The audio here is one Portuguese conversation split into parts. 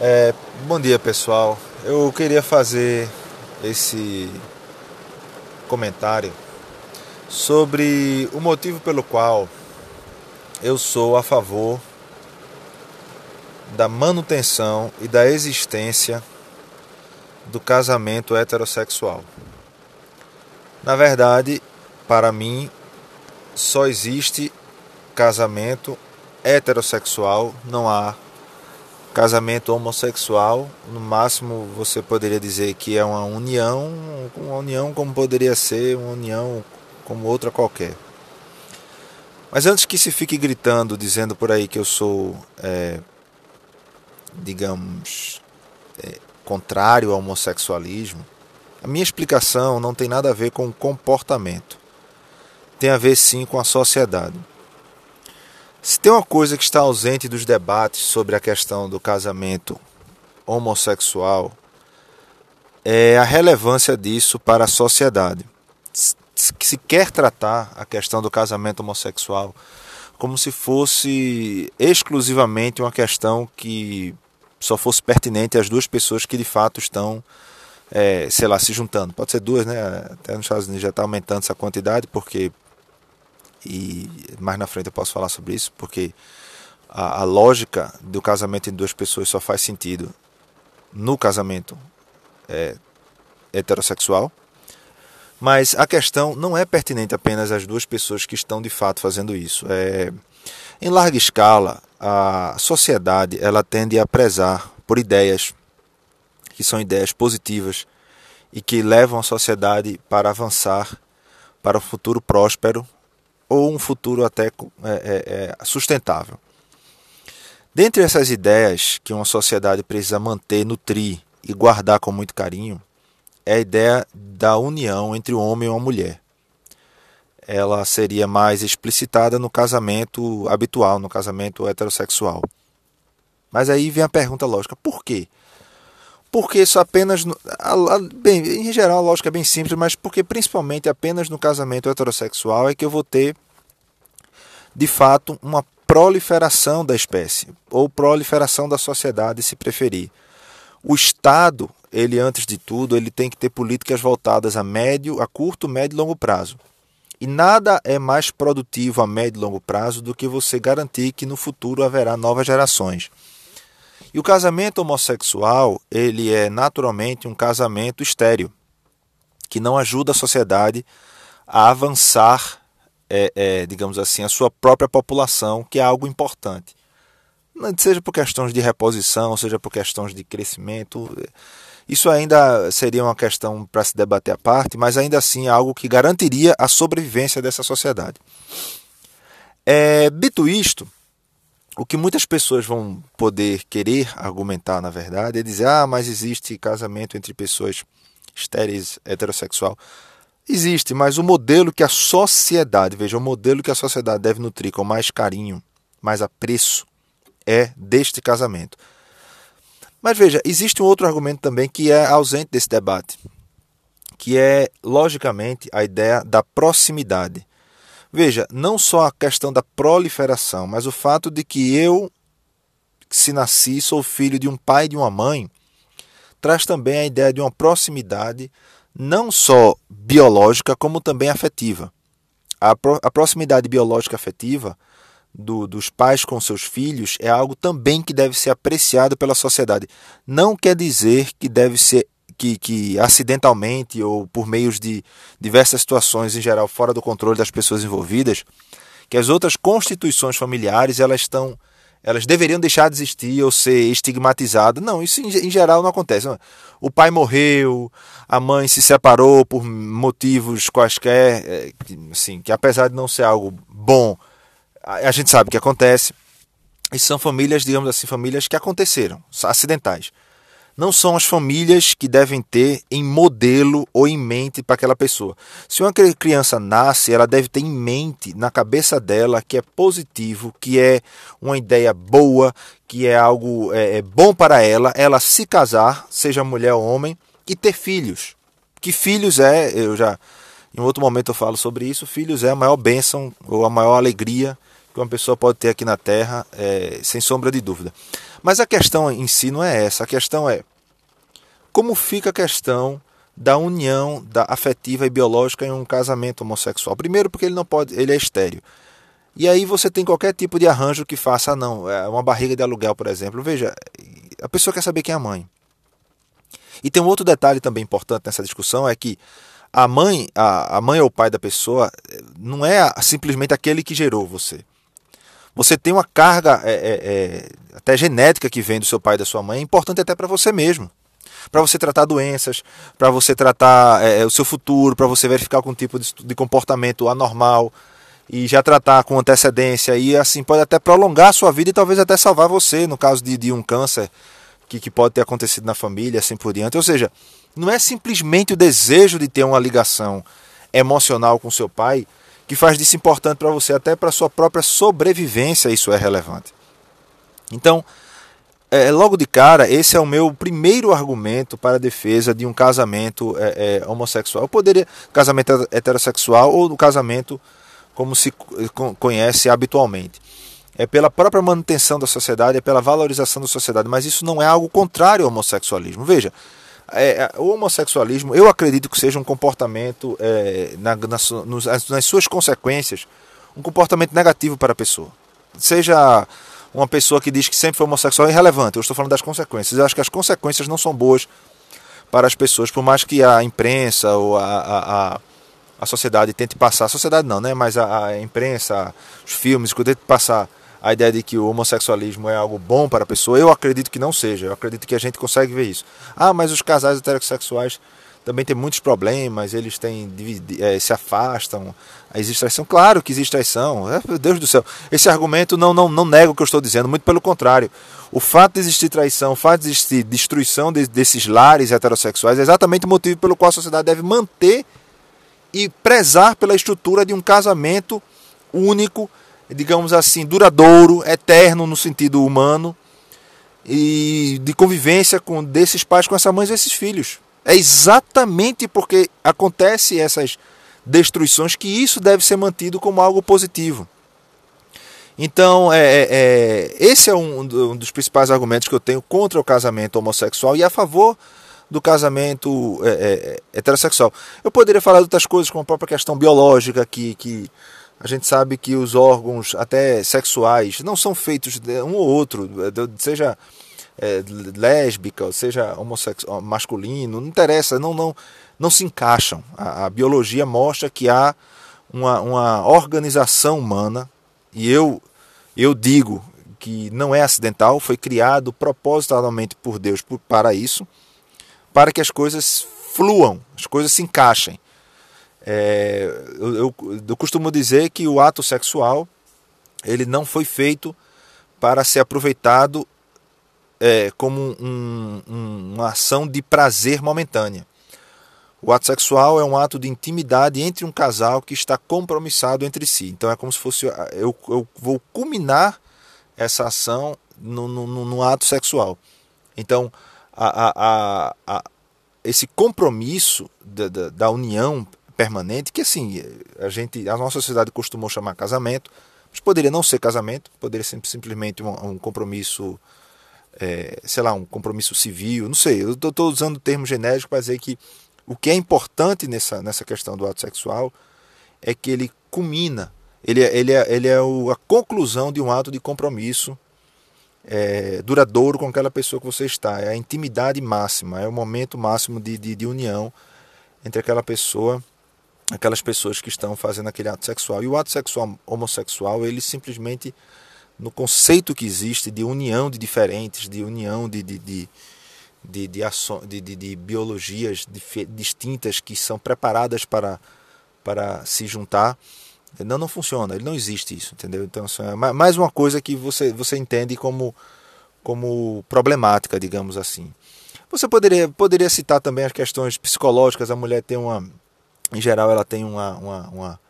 É, bom dia pessoal. Eu queria fazer esse comentário sobre o motivo pelo qual eu sou a favor da manutenção e da existência do casamento heterossexual. Na verdade, para mim, só existe casamento heterossexual, não há casamento homossexual. No máximo, você poderia dizer que é uma união, uma união como poderia ser uma união como outra qualquer. Mas antes que se fique gritando, dizendo por aí que eu sou, é, digamos, é, contrário ao homossexualismo, a minha explicação não tem nada a ver com o comportamento. Tem a ver sim com a sociedade. Se tem uma coisa que está ausente dos debates sobre a questão do casamento homossexual, é a relevância disso para a sociedade. Se quer tratar a questão do casamento homossexual como se fosse exclusivamente uma questão que só fosse pertinente às duas pessoas que de fato estão, é, sei lá, se juntando. Pode ser duas, né? Até nos Estados Unidos já está aumentando essa quantidade, porque e mais na frente eu posso falar sobre isso, porque a, a lógica do casamento em duas pessoas só faz sentido no casamento é, heterossexual. Mas a questão não é pertinente apenas às duas pessoas que estão de fato fazendo isso. É, em larga escala, a sociedade ela tende a prezar por ideias que são ideias positivas e que levam a sociedade para avançar para um futuro próspero ou um futuro até é, é, é, sustentável. Dentre essas ideias que uma sociedade precisa manter, nutrir e guardar com muito carinho, é a ideia da união entre o homem e uma mulher. Ela seria mais explicitada no casamento habitual, no casamento heterossexual. Mas aí vem a pergunta lógica: por quê? Porque isso apenas. A, a, bem, em geral, a lógica é bem simples, mas porque principalmente apenas no casamento heterossexual é que eu vou ter, de fato, uma proliferação da espécie, ou proliferação da sociedade, se preferir. O Estado, ele antes de tudo, ele tem que ter políticas voltadas a médio, a curto, médio e longo prazo. E nada é mais produtivo a médio e longo prazo do que você garantir que no futuro haverá novas gerações. E o casamento homossexual, ele é naturalmente um casamento estéreo, que não ajuda a sociedade a avançar, é, é, digamos assim, a sua própria população, que é algo importante. Seja por questões de reposição, seja por questões de crescimento. Isso ainda seria uma questão para se debater à parte, mas ainda assim é algo que garantiria a sobrevivência dessa sociedade. É, dito isto, o que muitas pessoas vão poder querer argumentar, na verdade, é dizer: ah, mas existe casamento entre pessoas estéreis, heterossexual. Existe, mas o modelo que a sociedade, veja, o modelo que a sociedade deve nutrir com mais carinho, mais apreço, é deste casamento. Mas veja, existe um outro argumento também que é ausente desse debate, que é, logicamente, a ideia da proximidade. Veja, não só a questão da proliferação, mas o fato de que eu, se nasci, sou filho de um pai e de uma mãe, traz também a ideia de uma proximidade não só biológica, como também afetiva. A, pro, a proximidade biológica afetiva do, dos pais com seus filhos é algo também que deve ser apreciado pela sociedade. Não quer dizer que deve ser que, que acidentalmente ou por meios de diversas situações em geral fora do controle das pessoas envolvidas, que as outras constituições familiares elas estão elas deveriam deixar de existir ou ser estigmatizadas. Não, isso em, geral não acontece. O pai morreu, a mãe se separou por motivos quaisquer, é, assim, que apesar de não ser algo bom, a gente sabe que acontece. E são famílias, digamos assim, famílias que aconteceram, acidentais não são as famílias que devem ter em modelo ou em mente para aquela pessoa. Se uma criança nasce, ela deve ter em mente, na cabeça dela, que é positivo, que é uma ideia boa, que é algo é, é bom para ela, ela se casar, seja mulher ou homem, e ter filhos. Que filhos é, eu já em outro momento eu falo sobre isso, filhos é a maior bênção ou a maior alegria que uma pessoa pode ter aqui na Terra, é, sem sombra de dúvida. Mas a questão em si não é essa. A questão é como fica a questão da união da afetiva e biológica em um casamento homossexual. Primeiro, porque ele não pode, ele é estéreo. E aí você tem qualquer tipo de arranjo que faça, ah, não, é uma barriga de aluguel, por exemplo. Veja, a pessoa quer saber quem é a mãe. E tem um outro detalhe também importante nessa discussão, é que a mãe, a, a mãe ou o pai da pessoa não é simplesmente aquele que gerou você. Você tem uma carga é, é, é, até genética que vem do seu pai e da sua mãe, é importante até para você mesmo. Para você tratar doenças, para você tratar é, o seu futuro, para você verificar algum tipo de, de comportamento anormal e já tratar com antecedência e assim pode até prolongar a sua vida e talvez até salvar você no caso de, de um câncer que, que pode ter acontecido na família, assim por diante. Ou seja, não é simplesmente o desejo de ter uma ligação emocional com seu pai que faz disso importante para você, até para sua própria sobrevivência isso é relevante. Então, é, logo de cara, esse é o meu primeiro argumento para a defesa de um casamento é, é, homossexual. Eu poderia casamento heterossexual ou do casamento como se conhece habitualmente. É pela própria manutenção da sociedade, é pela valorização da sociedade, mas isso não é algo contrário ao homossexualismo. Veja, é, é o homossexualismo, eu acredito que seja um comportamento, é, na, na, nas, nas suas consequências, um comportamento negativo para a pessoa. Seja uma pessoa que diz que sempre foi homossexual é irrelevante. Eu estou falando das consequências. Eu acho que as consequências não são boas para as pessoas, por mais que a imprensa ou a, a, a a sociedade tente passar, a sociedade não, né? Mas a, a imprensa, os filmes, que tente passar a ideia de que o homossexualismo é algo bom para a pessoa, eu acredito que não seja. Eu acredito que a gente consegue ver isso. Ah, mas os casais heterossexuais também têm muitos problemas, eles têm, é, se afastam, existe traição. Claro que existe traição. É, meu Deus do céu. Esse argumento não, não, não nega o que eu estou dizendo, muito pelo contrário. O fato de existir traição, o fato de existir destruição de, desses lares heterossexuais é exatamente o motivo pelo qual a sociedade deve manter e prezar pela estrutura de um casamento único, digamos assim, duradouro, eterno no sentido humano e de convivência com desses pais com essas mães e esses filhos. É exatamente porque acontece essas destruições que isso deve ser mantido como algo positivo. Então, é, é, é esse é um, um dos principais argumentos que eu tenho contra o casamento homossexual e a favor do casamento é, é, heterossexual. Eu poderia falar de outras coisas, como a própria questão biológica, que, que a gente sabe que os órgãos, até sexuais, não são feitos de um ou outro, seja é, lésbica, seja homossexual, masculino, não interessa, não, não, não se encaixam. A, a biologia mostra que há uma, uma organização humana, e eu, eu digo que não é acidental, foi criado propositalmente por Deus para isso para que as coisas fluam, as coisas se encaixem. É, eu, eu, eu, costumo dizer que o ato sexual ele não foi feito para ser aproveitado é, como um, um, uma ação de prazer momentânea. O ato sexual é um ato de intimidade entre um casal que está compromissado entre si. Então é como se fosse eu, eu vou culminar essa ação no, no, no ato sexual. Então a, a, a, esse compromisso da, da, da, união permanente, que assim, a gente, a nossa sociedade costumou chamar casamento, mas poderia não ser casamento, poderia ser simplesmente um, um compromisso, é, sei lá, um compromisso civil, não sei, eu estou usando o termo genérico para dizer que o que é importante nessa, nessa questão do ato sexual é que ele culmina, ele, é, ele é, ele é o, a conclusão de um ato de compromisso é, duradouro com aquela pessoa que você está. É a intimidade máxima, é o momento máximo de, de, de união entre aquela pessoa, aquelas pessoas que estão fazendo aquele ato sexual. E o ato sexual homossexual, ele simplesmente, no conceito que existe de união de diferentes, de união de, de, de de, de, de, de, de biologias distintas que são preparadas para, para se juntar. Não, não funciona, ele não existe isso, entendeu? Então, assim, é mais uma coisa que você, você entende como, como problemática, digamos assim. Você poderia, poderia citar também as questões psicológicas, a mulher tem uma, em geral, ela tem uma, uma, uma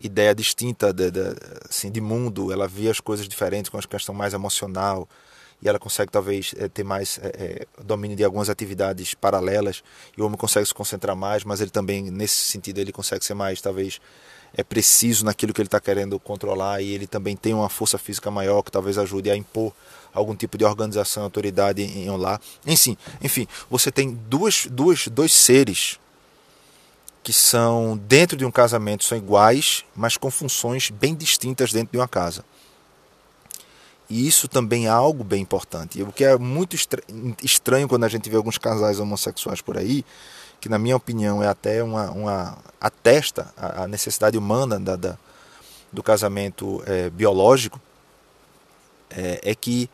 ideia distinta de, de, assim, de mundo, ela vê as coisas diferentes com a questão mais emocional, e ela consegue talvez é, ter mais é, domínio de algumas atividades paralelas. E o homem consegue se concentrar mais mas ele também nesse sentido ele consegue ser mais talvez é preciso naquilo que ele está querendo controlar. E ele também tem uma força física maior que talvez ajude a impor algum tipo de organização, autoridade em um lar. Enfim, enfim, você tem duas, duas, dois seres que são dentro de um casamento são iguais, mas com funções bem distintas dentro de uma casa. E isso também é algo bem importante. O que é muito estranho quando a gente vê alguns casais homossexuais por aí, que na minha opinião é até uma, uma atesta a, necessidade humana da, da do casamento é, biológico, é, é, que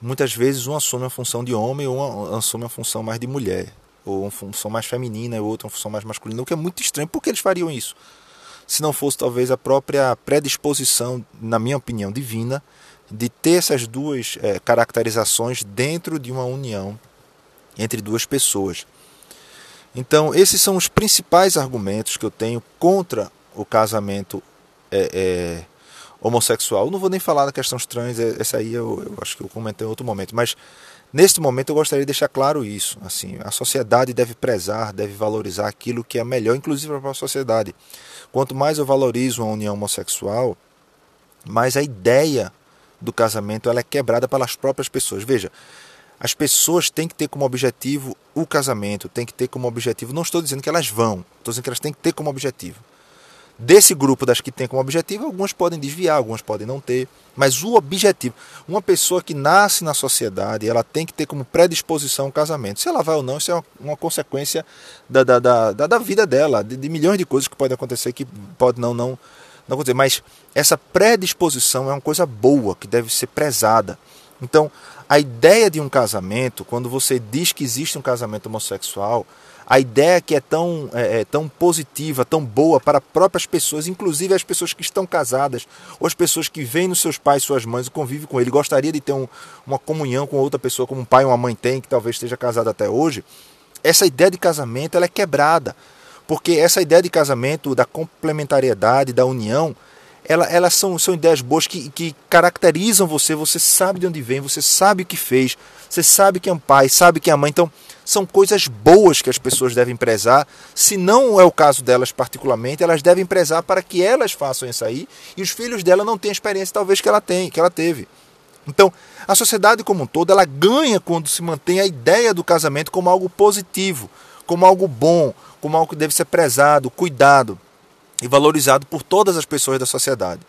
muitas vezes um assume a função de homem ou um assume a função mais de mulher ou uma função mais feminina e outra uma função mais masculina, o que é muito estranho. Por que eles fariam isso? Se não fosse talvez a própria predisposição, na minha opinião, divina, de ter essas duas é, caracterizações dentro de uma união entre duas pessoas. Então, esses são os principais argumentos que eu tenho contra o casamento é, é, homossexual. Eu não vou nem falar da questão trans, é, essa aí eu, eu acho que eu comentei em outro momento, mas Neste momento eu gostaria de deixar claro isso. Assim, a sociedade deve prezar, deve valorizar aquilo que é melhor, inclusive para a sociedade. Quanto mais eu valorizo a união homossexual, mais a ideia do casamento ela é quebrada pelas próprias pessoas. Veja, as pessoas têm que ter como objetivo o casamento, têm que ter como objetivo. Não estou dizendo que elas vão, estou dizendo que elas têm que ter como objetivo Desse grupo das que tem como objetivo, algumas podem desviar, algumas podem não ter. Mas o objetivo, uma pessoa que nasce na sociedade, ela tem que ter como predisposição o casamento. Se ela vai ou não, isso é uma, uma consequência da, da, da, da, vida dela, de, de, milhões de coisas que podem acontecer que pode não, não, não acontecer. Mas essa predisposição é uma coisa boa, que deve ser prezada. Então, a ideia de um casamento, quando você diz que existe um casamento homossexual, a ideia que é tão, é, é, tão positiva, tão boa para próprias pessoas, inclusive as pessoas que estão casadas, ou as pessoas que veem nos seus pais, suas mães e convivem com ele, gostaria de ter um, uma comunhão com outra pessoa, como um pai ou uma mãe tem, que talvez esteja casado até hoje, essa ideia de casamento ela é quebrada. Porque essa ideia de casamento, da complementariedade, da união, ela, elas são, são ideias boas que, que caracterizam você, você sabe de onde vem, você sabe o que fez, você sabe que é um pai, sabe que é a mãe. Então, são coisas boas que as pessoas devem prezar. Se não é o caso delas particularmente, elas devem prezar para que elas façam isso aí e os filhos dela não tenham a experiência talvez que ela tem, que ela teve. Então, a sociedade como um todo, ela ganha quando se mantém a ideia do casamento como algo positivo, como algo bom, como algo que deve ser prezado, cuidado e valorizado por todas as pessoas da sociedade.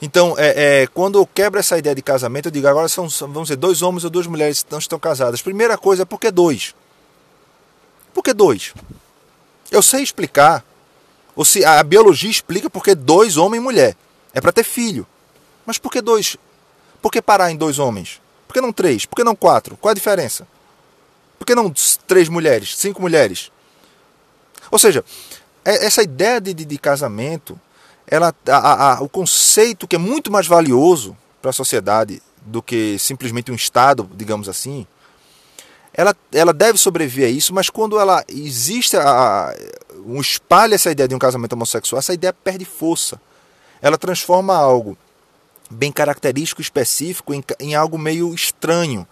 Então, é, é, quando eu quebro essa ideia de casamento, eu digo agora são, vamos dizer, dois homens ou duas mulheres que não estão casadas. Primeira coisa é por que dois? Por que dois? Eu sei explicar. Ou se a biologia explica porque dois homem e mulher. É para ter filho. Mas por que dois? Por que parar em dois homens? Por que não três? Por que não quatro? Qual a diferença? Por que não três mulheres? Cinco mulheres? Ou seja, é, essa ideia de, de, de casamento ela, a, a, o conceito que é muito mais valioso para a sociedade do que simplesmente um Estado, digamos assim, ela, ela deve sobreviver a isso, mas quando ela existe a, um espalha essa ideia de um casamento homossexual, essa ideia perde força. Ela transforma algo bem característico, específico, em, em algo meio estranho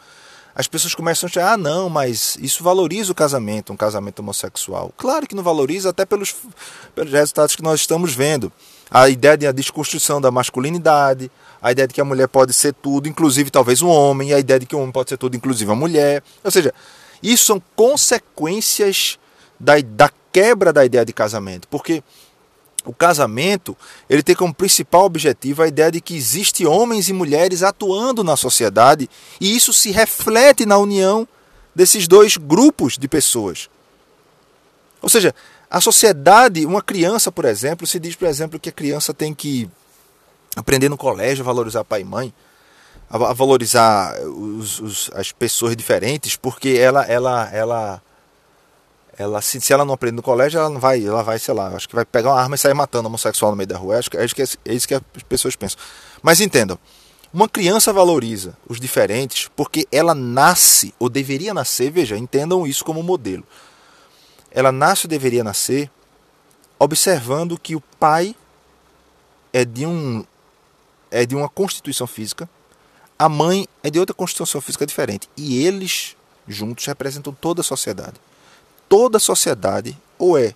as pessoas começam a achar, ah, não, mas isso valoriza o casamento, um casamento homossexual. Claro que não valoriza, até pelos, pelos resultados que nós estamos vendo. A ideia de a desconstrução da masculinidade, a ideia de que a mulher pode ser tudo, inclusive talvez um homem, a ideia de que o homem pode ser tudo, inclusive a mulher. Ou seja, isso são consequências da, da quebra da ideia de casamento. Porque o casamento ele tem como principal objetivo a ideia de que existe homens e mulheres atuando na sociedade e isso se reflete na união desses dois grupos de pessoas. Ou seja, a sociedade, uma criança, por exemplo, se diz, por exemplo, que a criança tem que aprender no colégio a valorizar pai e mãe, a valorizar os, os, as pessoas diferentes, porque ela, ela, ela ela se, se ela não aprende no colégio, ela não vai, ela vai, sei lá, acho que vai pegar uma arma e sair matando homossexual no meio da rua. Acho que, acho que é, é isso que as pessoas pensam. Mas entendam, uma criança valoriza os diferentes porque ela nasce, ou deveria nascer, veja, entendam isso como modelo. Ela nasce ou deveria nascer observando que o pai é de um é de uma constituição física, a mãe é de outra constituição física diferente, e eles juntos representam toda a sociedade toda a sociedade ou é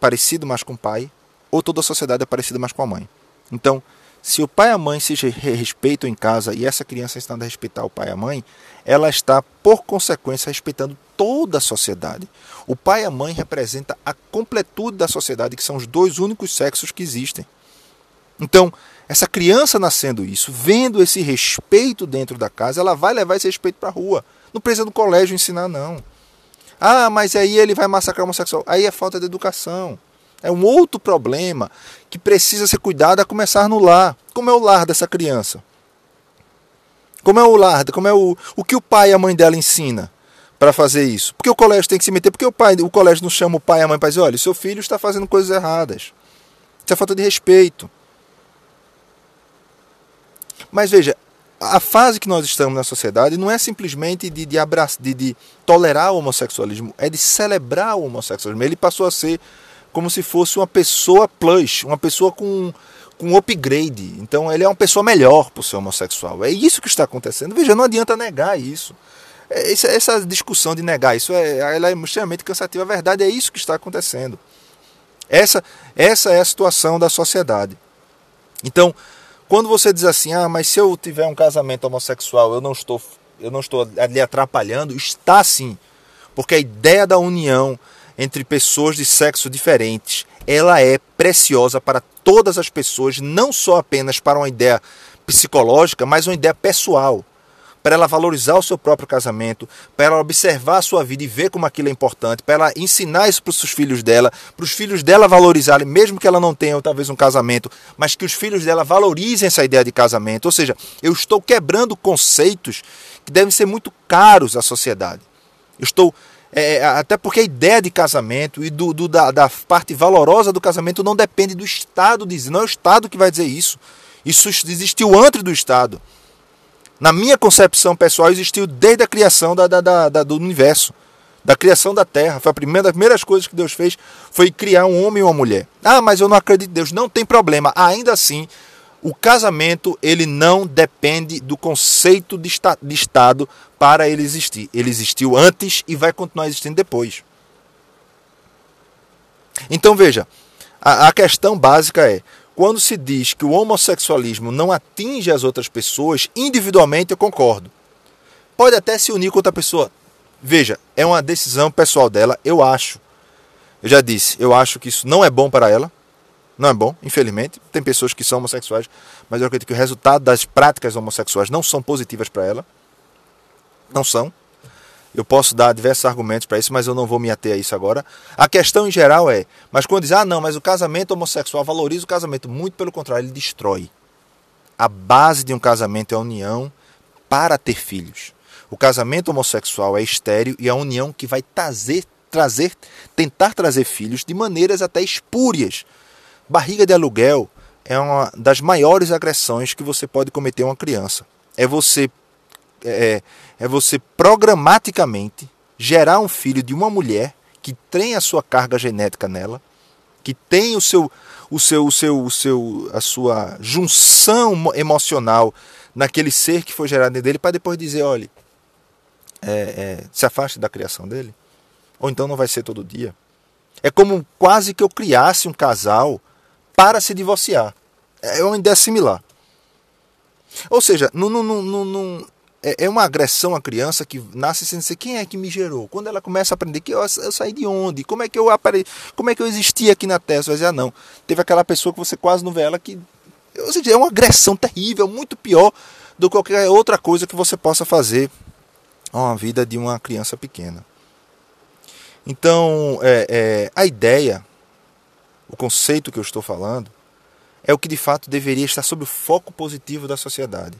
parecido mais com o pai ou toda a sociedade é parecida mais com a mãe. Então, se o pai e a mãe se respeitam em casa e essa criança está a respeitar o pai e a mãe, ela está, por consequência, respeitando toda a sociedade. O pai e a mãe representam a completude da sociedade, que são os dois únicos sexos que existem. Então, essa criança nascendo isso, vendo esse respeito dentro da casa, ela vai levar esse respeito para a rua. Não precisa no colégio ensinar, não. Ah, mas aí ele vai massacrar o homossexual. Aí é falta de educação. É um outro problema que precisa ser cuidado a começar no lar. Como é o lar dessa criança? Como é o lar? Como é o, o que o pai e a mãe dela ensina para fazer isso? Porque o colégio tem que se meter? Porque o pai, o colégio não chama o pai e a mãe para dizer, olha, seu filho está fazendo coisas erradas. Isso é falta de respeito. Mas veja, a fase que nós estamos na sociedade não é simplesmente de, de, abraçar, de, de tolerar o homossexualismo, é de celebrar o homossexualismo. Ele passou a ser como se fosse uma pessoa plus, uma pessoa com, com upgrade. Então ele é uma pessoa melhor por ser homossexual. É isso que está acontecendo. Veja, não adianta negar isso. É, essa discussão de negar isso é, ela é extremamente cansativa. A verdade é isso que está acontecendo. Essa, essa é a situação da sociedade. Então, quando você diz assim, ah, mas se eu tiver um casamento homossexual, eu não estou, eu não estou ali atrapalhando, está sim. Porque a ideia da união entre pessoas de sexo diferentes, ela é preciosa para todas as pessoas, não só apenas para uma ideia psicológica, mas uma ideia pessoal para ela valorizar o seu próprio casamento, para ela observar a sua vida e ver como aquilo é importante, para ela ensinar isso para os filhos dela, para os filhos dela valorizarem, mesmo que ela não tenha talvez um casamento, mas que os filhos dela valorizem essa ideia de casamento. Ou seja, eu estou quebrando conceitos que devem ser muito caros à sociedade. Eu estou é, é até porque a ideia de casamento e do, do da, da, parte valorosa do casamento não depende do Estado dizer, não é o Estado que vai dizer isso. Isso existiu antes do Estado na minha concepção pessoal, existiu desde a criação da, da, do universo, da criação da Terra. Foi a primeira das primeiras coisas que Deus fez foi criar um homem e uma mulher. Ah, mas eu não acredito em Deus. Não tem problema. Ainda assim, o casamento ele não depende do conceito de, esta, de Estado para ele existir. Ele existiu antes e vai continuar existindo depois. Então veja, a, a questão básica é quando se diz que o homossexualismo não atinge as outras pessoas, individualmente eu concordo. Pode até se unir com outra pessoa. Veja, é uma decisão pessoal dela, eu acho. Eu já disse, eu acho que isso não é bom para ela. Não é bom, infelizmente. Tem pessoas que são homossexuais, mas eu acredito que o resultado das práticas homossexuais não são positivas para ela. Não são. Eu posso dar diversos argumentos para isso, mas eu não vou me ater a isso agora. A questão em geral é, mas quando diz, ah, não, mas o casamento homossexual valoriza o casamento, muito pelo contrário, ele destrói. A base de um casamento é a união para ter filhos. O casamento homossexual é estéreo e é a união que vai trazer, trazer, tentar trazer filhos de maneiras até espúrias. Barriga de aluguel é uma das maiores agressões que você pode cometer a uma criança. É você é, é você programaticamente gerar um filho de uma mulher que tem a sua carga genética nela, que tem o seu, o seu, o seu, o seu, a sua junção emocional naquele ser que foi gerado dele, para depois dizer, olha, é, é, se afaste da criação dele, ou então não vai ser todo dia. É como quase que eu criasse um casal para se divorciar. É uma ideia similar. Ou seja, não, não, não, não, é, é uma agressão à criança que nasce sem dizer quem é que me gerou. Quando ela começa a aprender que eu, eu saí de onde, como é que eu apare... como é que eu existi aqui na Terra, você vai dizer, ah, não. Teve aquela pessoa que você quase não vê ela que. Ou seja, é uma agressão terrível, muito pior do que qualquer outra coisa que você possa fazer a vida de uma criança pequena. Então, é, é, a ideia, o conceito que eu estou falando, é o que de fato deveria estar sob o foco positivo da sociedade.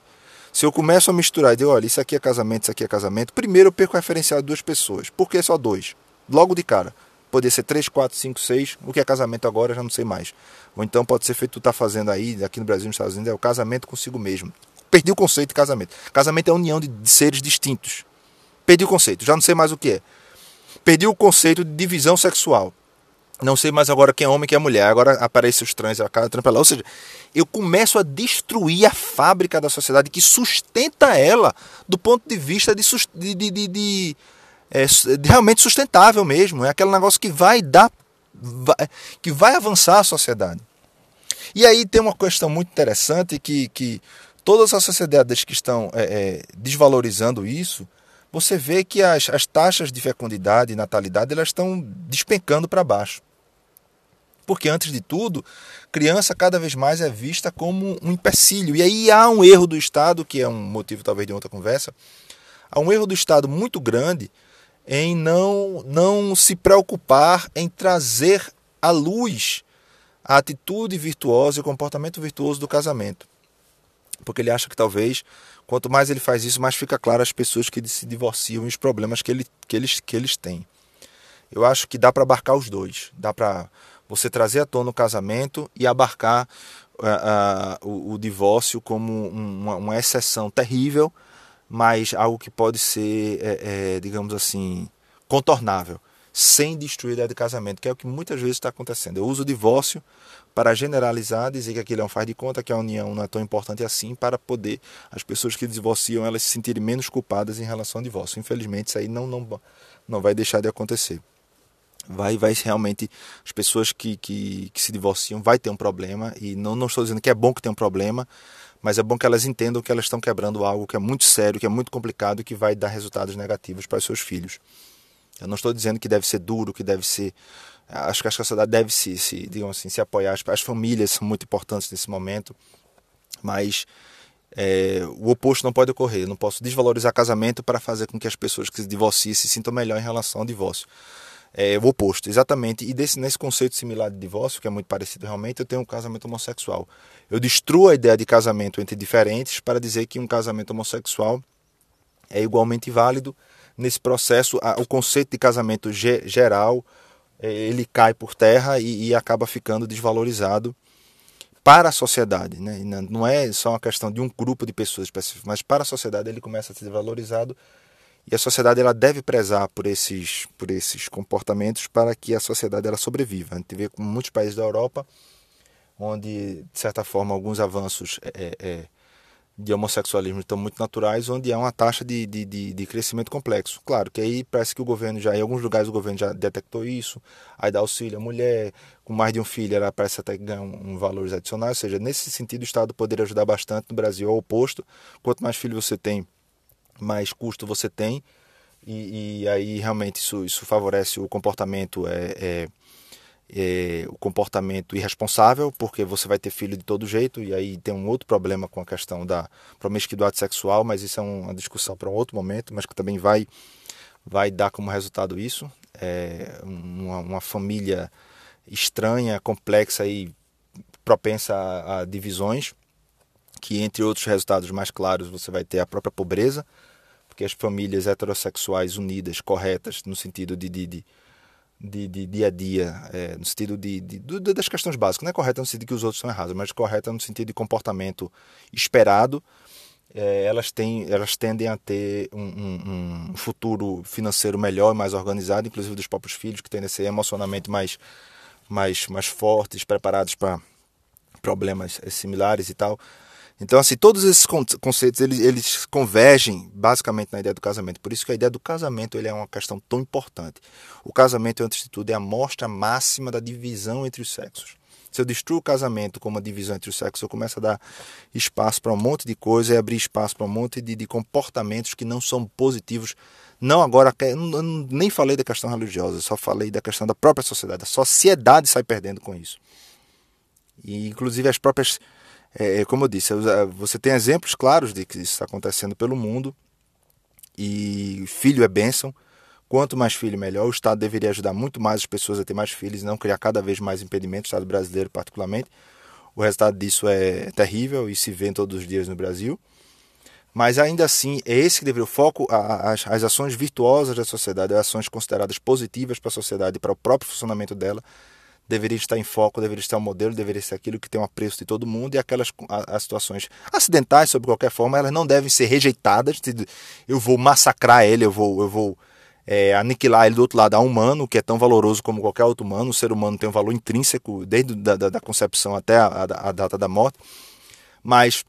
Se eu começo a misturar e digo, olha, isso aqui é casamento, isso aqui é casamento, primeiro eu perco o referencial de duas pessoas. Por que só dois? Logo de cara. Poderia ser três, quatro, cinco, seis. O que é casamento agora já não sei mais. Ou então pode ser feito, tu está fazendo aí, aqui no Brasil, nos Estados Unidos, é o casamento consigo mesmo. Perdi o conceito de casamento. Casamento é a união de seres distintos. Perdi o conceito, já não sei mais o que é. Perdi o conceito de divisão sexual. Não sei mais agora quem é homem e quem é mulher. Agora aparece os trans, a cara trampa lá. Ou seja, eu começo a destruir a fábrica da sociedade que sustenta ela do ponto de vista de, de, de, de, é, realmente sustentável mesmo. É aquele negócio que vai dar vai, que vai avançar a sociedade. E aí tem uma questão muito interessante que, que todas as sociedades que estão é, é, desvalorizando isso, você vê que as, as taxas de fecundidade e natalidade elas estão despencando para baixo. Porque, antes de tudo, criança cada vez mais é vista como um empecilho. E aí há um erro do Estado, que é um motivo talvez de outra conversa, há um erro do Estado muito grande em não, não se preocupar em trazer à luz a atitude virtuosa e o comportamento virtuoso do casamento. Porque ele acha que talvez, quanto mais ele faz isso, mais fica claro às pessoas que se divorciam e os problemas que, ele, que, eles, que eles têm. Eu acho que dá para abarcar os dois. Dá para você trazer à tona o casamento e abarcar uh, uh, o, o, divórcio como uma, uma, exceção terrível, mas algo que pode ser, é, é, digamos assim, contornável, sem destruir a ideia de casamento, que é o que muitas vezes está acontecendo. Eu uso o divórcio para generalizar, dizer que aquilo é um faz de conta, que a união não é tão importante assim, para poder as pessoas que divorciam elas se sentirem menos culpadas em relação ao divórcio. Infelizmente, isso aí não, não, não vai deixar de acontecer vai vai realmente as pessoas que, que, que, se divorciam vai ter um problema. E não, não estou dizendo que é bom que tenha um problema mas é bom que elas entendam que elas estão quebrando algo que é muito sério que é muito complicado e que vai dar resultados negativos para os seus filhos. Eu não estou dizendo que deve ser duro que deve ser acho que a sociedade deve se, se digamos assim se apoiar. As, as famílias são muito importantes nesse momento mas é, o oposto não pode ocorrer. Eu não posso desvalorizar casamento para fazer com que as pessoas que se divorciem se sintam melhor em relação ao divórcio é o oposto, exatamente. E desse, nesse conceito similar de divórcio, que é muito parecido realmente, eu tenho um casamento homossexual. Eu destruo a ideia de casamento entre diferentes para dizer que um casamento homossexual é igualmente válido. Nesse processo, o conceito de casamento geral é, ele cai por terra e, e acaba ficando desvalorizado para a sociedade. Né? Não é só uma questão de um grupo de pessoas específicas, mas para a sociedade ele começa a ser valorizado e a sociedade ela deve prezar por esses, por esses comportamentos para que a sociedade ela sobreviva. A gente vê com muitos países da Europa, onde, de certa forma, alguns avanços é, é, de homossexualismo estão muito naturais, onde há uma taxa de, de, de, de, crescimento complexo. Claro que aí parece que o governo já, em alguns lugares o governo já detectou isso, aí dá auxílio à mulher, com mais de um filho ela parece até ganhar um, um valores adicionais, ou seja, nesse sentido o Estado poderia ajudar bastante, no Brasil é o oposto, quanto mais filhos você tem, mais custo você tem. E, e aí realmente isso, isso favorece o comportamento é, é, é, o comportamento irresponsável porque você vai ter filho de todo jeito e aí tem um outro problema com a questão da promiscuidade sexual mas isso é uma discussão para um outro momento mas que também vai vai dar como resultado isso. É uma, uma família estranha complexa e propensa a, a divisões que entre outros resultados mais claros você vai ter a própria pobreza, porque as famílias heterossexuais unidas, corretas, no sentido de, de, de, de, de dia a dia, é, no sentido de, de, de, das questões básicas, não é correta no sentido que os outros são errados, mas correta no sentido de comportamento esperado, é, elas, têm, elas tendem a ter um, um, um, futuro financeiro melhor mais organizado, inclusive dos próprios filhos, que tendem a ser emocionalmente mais, mais, mais fortes, preparados para problemas similares e tal. Então, assim, todos esses conceitos, eles, eles convergem basicamente na ideia do casamento. Por isso que a ideia do casamento ele é uma questão tão importante. O casamento, antes de tudo, é a mostra máxima da divisão entre os sexos. Se eu destruo o casamento como uma divisão entre os sexos, eu começo a dar espaço para um monte de coisa e abrir espaço para um monte de, de comportamentos que não são positivos. Não agora, eu nem falei da questão religiosa, só falei da questão da própria sociedade. A sociedade sai perdendo com isso. E, inclusive, as próprias é, é, como eu disse, você tem exemplos claros de que isso está acontecendo pelo mundo e filho é bênção. Quanto mais filho, melhor. O Estado deveria ajudar muito mais as pessoas a ter mais filhos e não criar cada vez mais impedimentos, o Estado brasileiro particularmente. O resultado disso é terrível e se vê todos os dias no Brasil. Mas ainda assim, é esse que deveria o foco, as, as ações virtuosas da sociedade, as ações consideradas positivas para a sociedade e para o próprio funcionamento dela, deveria estar em foco, deveria estar o modelo, deveria ser aquilo que tem um apreço de todo mundo e aquelas as situações acidentais, sob qualquer forma, elas não devem ser rejeitadas. Eu vou massacrar ele, eu vou, eu vou é, aniquilar ele do outro lado. Há um humano, que é tão valoroso como qualquer outro humano, o ser humano tem um valor intrínseco desde da, da, da concepção até a, a, a, data da morte, mas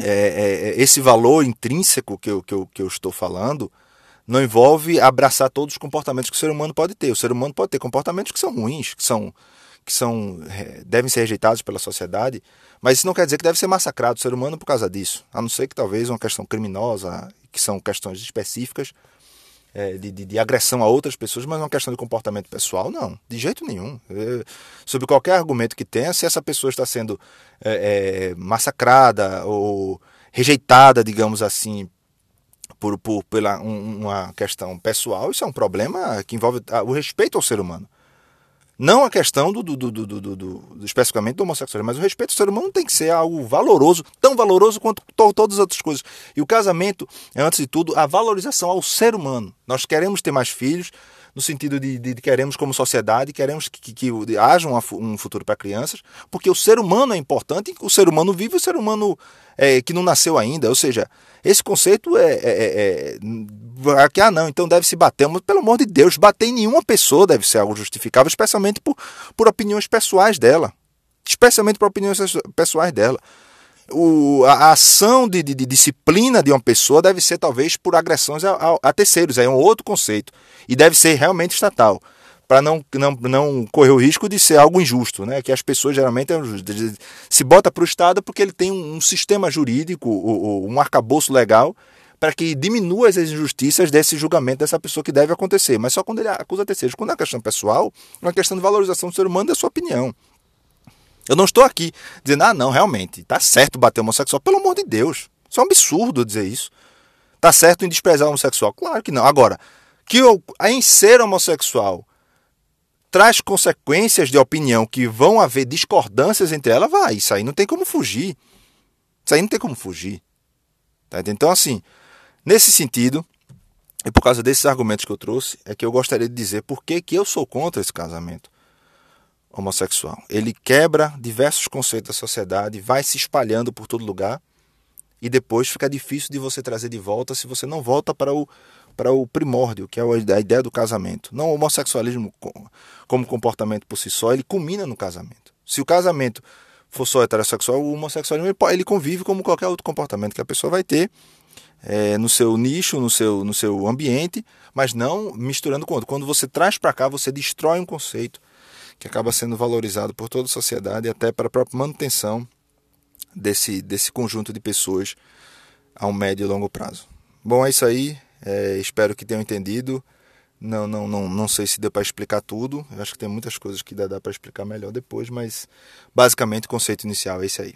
é, é, esse valor intrínseco que eu, que eu, que eu estou falando não envolve abraçar todos os comportamentos que o ser humano pode ter. O ser humano pode ter comportamentos que são ruins, que são que são é, devem ser rejeitados pela sociedade, mas isso não quer dizer que deve ser massacrado o ser humano por causa disso. A não ser que talvez uma questão criminosa, que são questões específicas é, de, de, de, agressão a outras pessoas, mas uma questão de comportamento pessoal, não, de jeito nenhum. É, sobre qualquer argumento que tenha, se essa pessoa está sendo é massacrada ou rejeitada, digamos assim, por, por pela um, uma questão pessoal, isso é um problema que envolve o respeito ao ser humano. Não a questão do, do, do, do, do, do especificamente do homossexualismo, mas o respeito ao ser humano tem que ser algo valoroso, tão valoroso quanto to, todas as outras coisas. E o casamento é, antes de tudo, a valorização ao ser humano. Nós queremos ter mais filhos, no sentido de, de, de queremos como sociedade, queremos que, que, que haja uma, um futuro para crianças, porque o ser humano é importante, o ser humano vive, o ser humano é, que não nasceu ainda, ou seja, esse conceito é, é, é, é que ah não, então deve se bater, mas pelo amor de Deus, bater em nenhuma pessoa deve ser algo justificável, especialmente por, por opiniões pessoais dela, especialmente por opiniões pessoais dela. O, a ação de, de, de, disciplina de uma pessoa deve ser talvez por agressões a, a, a terceiros, é um outro conceito e deve ser realmente estatal para não, não, não correr o risco de ser algo injusto, né? que as pessoas geralmente se bota para o Estado porque ele tem um, sistema jurídico, um arcabouço legal para que diminua as injustiças desse julgamento dessa pessoa que deve acontecer, mas só quando ele acusa terceiros. Quando é uma questão pessoal, é uma questão de valorização do ser humano da sua opinião. Eu não estou aqui dizendo, ah, não, realmente, tá certo bater homossexual, pelo amor de Deus. Isso é um absurdo dizer isso. Tá certo em desprezar o homossexual? Claro que não. Agora, que eu, em ser homossexual traz consequências de opinião que vão haver discordâncias entre elas, vai. Isso aí não tem como fugir. Isso aí não tem como fugir. Tá? Então, assim, nesse sentido, e por causa desses argumentos que eu trouxe, é que eu gostaria de dizer por que, que eu sou contra esse casamento homossexual. Ele quebra diversos conceitos da sociedade, vai se espalhando por todo lugar e depois fica difícil de você trazer de volta se você não volta para o para o primórdio, que é a ideia do casamento. Não o homossexualismo como comportamento por si só, ele culmina no casamento. Se o casamento for só heterossexual, o homossexualismo ele convive como qualquer outro comportamento que a pessoa vai ter é, no seu nicho, no seu, no seu ambiente, mas não misturando com outro. Quando você traz para cá, você destrói um conceito que acaba sendo valorizado por toda a sociedade e até para a própria manutenção desse, desse conjunto de pessoas a um médio e longo prazo. Bom, é isso aí. É, espero que tenham entendido. Não, não, não, não sei se deu para explicar tudo. Eu acho que tem muitas coisas que dá, dá para explicar melhor depois, mas basicamente o conceito inicial é esse aí.